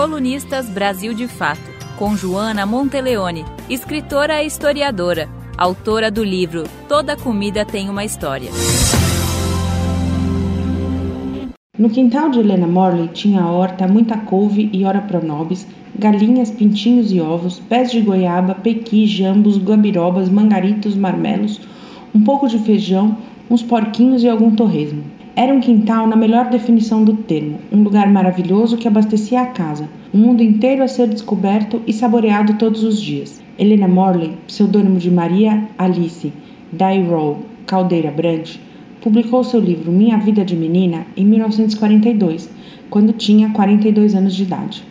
Colunistas Brasil de Fato, com Joana Monteleone, escritora e historiadora, autora do livro Toda Comida Tem uma História. No quintal de Helena Morley tinha horta, muita couve e ora pronobis, galinhas, pintinhos e ovos, pés de goiaba, pequi, jambos, gambirobas, mangaritos, marmelos, um pouco de feijão, uns porquinhos e algum torresmo. Era um quintal na melhor definição do termo, um lugar maravilhoso que abastecia a casa, um mundo inteiro a ser descoberto e saboreado todos os dias. Helena Morley, pseudônimo de Maria Alice Dyrrow Caldeira Brandt, publicou seu livro Minha Vida de Menina em 1942, quando tinha 42 anos de idade.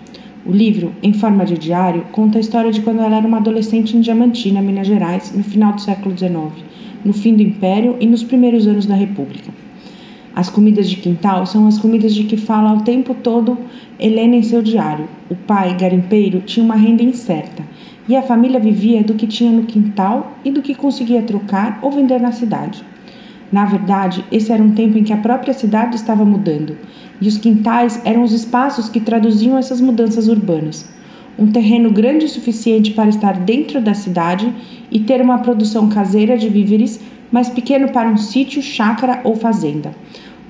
O livro, em forma de diário, conta a história de quando ela era uma adolescente em Diamantina, Minas Gerais, no final do século XIX, no fim do Império e nos primeiros anos da República. As comidas de quintal são as comidas de que fala o tempo todo Helena em seu diário. O pai, garimpeiro, tinha uma renda incerta e a família vivia do que tinha no quintal e do que conseguia trocar ou vender na cidade. Na verdade, esse era um tempo em que a própria cidade estava mudando e os quintais eram os espaços que traduziam essas mudanças urbanas. Um terreno grande o suficiente para estar dentro da cidade e ter uma produção caseira de víveres mas pequeno para um sítio, chácara ou fazenda.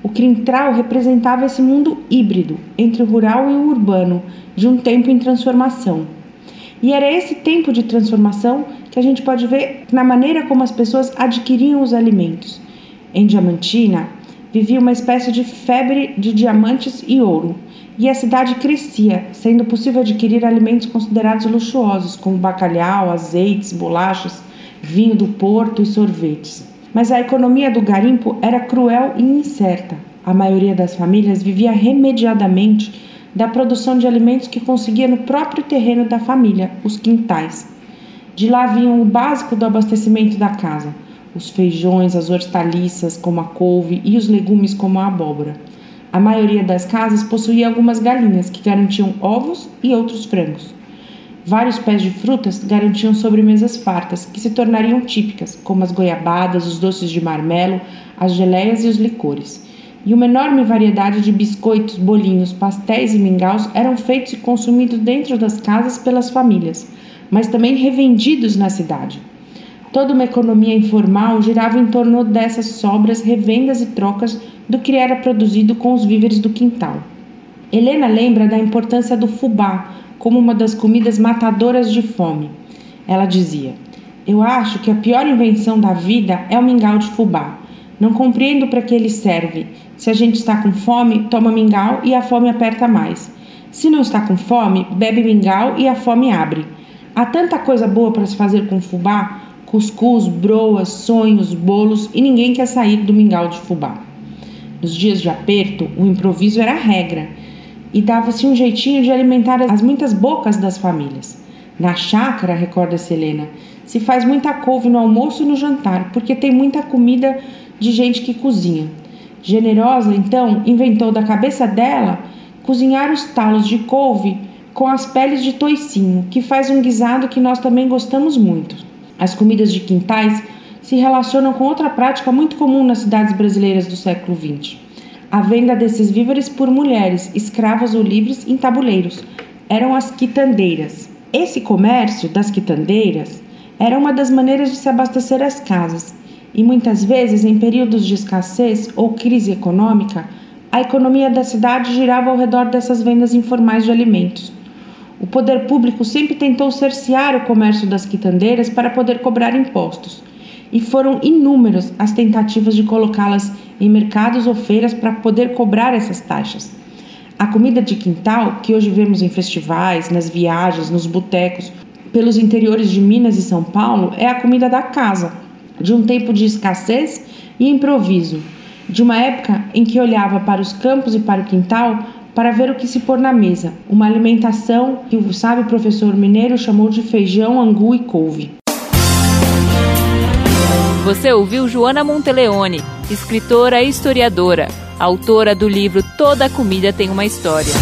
O quintal representava esse mundo híbrido entre o rural e o urbano, de um tempo em transformação. E era esse tempo de transformação que a gente pode ver na maneira como as pessoas adquiriam os alimentos. Em Diamantina, vivia uma espécie de febre de diamantes e ouro, e a cidade crescia, sendo possível adquirir alimentos considerados luxuosos, como bacalhau, azeites, bolachas, vinho do porto e sorvetes. Mas a economia do garimpo era cruel e incerta. A maioria das famílias vivia remediadamente da produção de alimentos que conseguia no próprio terreno da família, os quintais. De lá vinham o básico do abastecimento da casa: os feijões, as hortaliças, como a couve, e os legumes, como a abóbora. A maioria das casas possuía algumas galinhas que garantiam ovos e outros frangos. Vários pés de frutas garantiam sobremesas fartas, que se tornariam típicas, como as goiabadas, os doces de marmelo, as geleias e os licores. E uma enorme variedade de biscoitos, bolinhos, pastéis e mingaus eram feitos e consumidos dentro das casas pelas famílias, mas também revendidos na cidade. Toda uma economia informal girava em torno dessas sobras, revendas e trocas do que era produzido com os víveres do quintal. Helena lembra da importância do fubá, como uma das comidas matadoras de fome. Ela dizia: Eu acho que a pior invenção da vida é o mingau de fubá. Não compreendo para que ele serve. Se a gente está com fome, toma mingau e a fome aperta mais. Se não está com fome, bebe mingau e a fome abre. Há tanta coisa boa para se fazer com fubá: cuscuz, broas, sonhos, bolos e ninguém quer sair do mingau de fubá. Nos dias de aperto, o improviso era a regra e dava-se um jeitinho de alimentar as muitas bocas das famílias. Na chácara, recorda-se Helena, se faz muita couve no almoço e no jantar, porque tem muita comida de gente que cozinha. Generosa, então, inventou da cabeça dela cozinhar os talos de couve com as peles de toicinho, que faz um guisado que nós também gostamos muito. As comidas de quintais se relacionam com outra prática muito comum nas cidades brasileiras do século XX a venda desses víveres por mulheres, escravas ou livres, em tabuleiros. Eram as quitandeiras. Esse comércio das quitandeiras era uma das maneiras de se abastecer as casas, e muitas vezes, em períodos de escassez ou crise econômica, a economia da cidade girava ao redor dessas vendas informais de alimentos. O poder público sempre tentou cercear o comércio das quitandeiras para poder cobrar impostos e foram inúmeras as tentativas de colocá-las em mercados ou feiras para poder cobrar essas taxas. A comida de quintal, que hoje vemos em festivais, nas viagens, nos botecos, pelos interiores de Minas e São Paulo, é a comida da casa, de um tempo de escassez e improviso, de uma época em que olhava para os campos e para o quintal para ver o que se pôr na mesa, uma alimentação que o sábio professor mineiro chamou de feijão, angu e couve. Você ouviu Joana Monteleone, escritora e historiadora, autora do livro Toda Comida Tem uma História.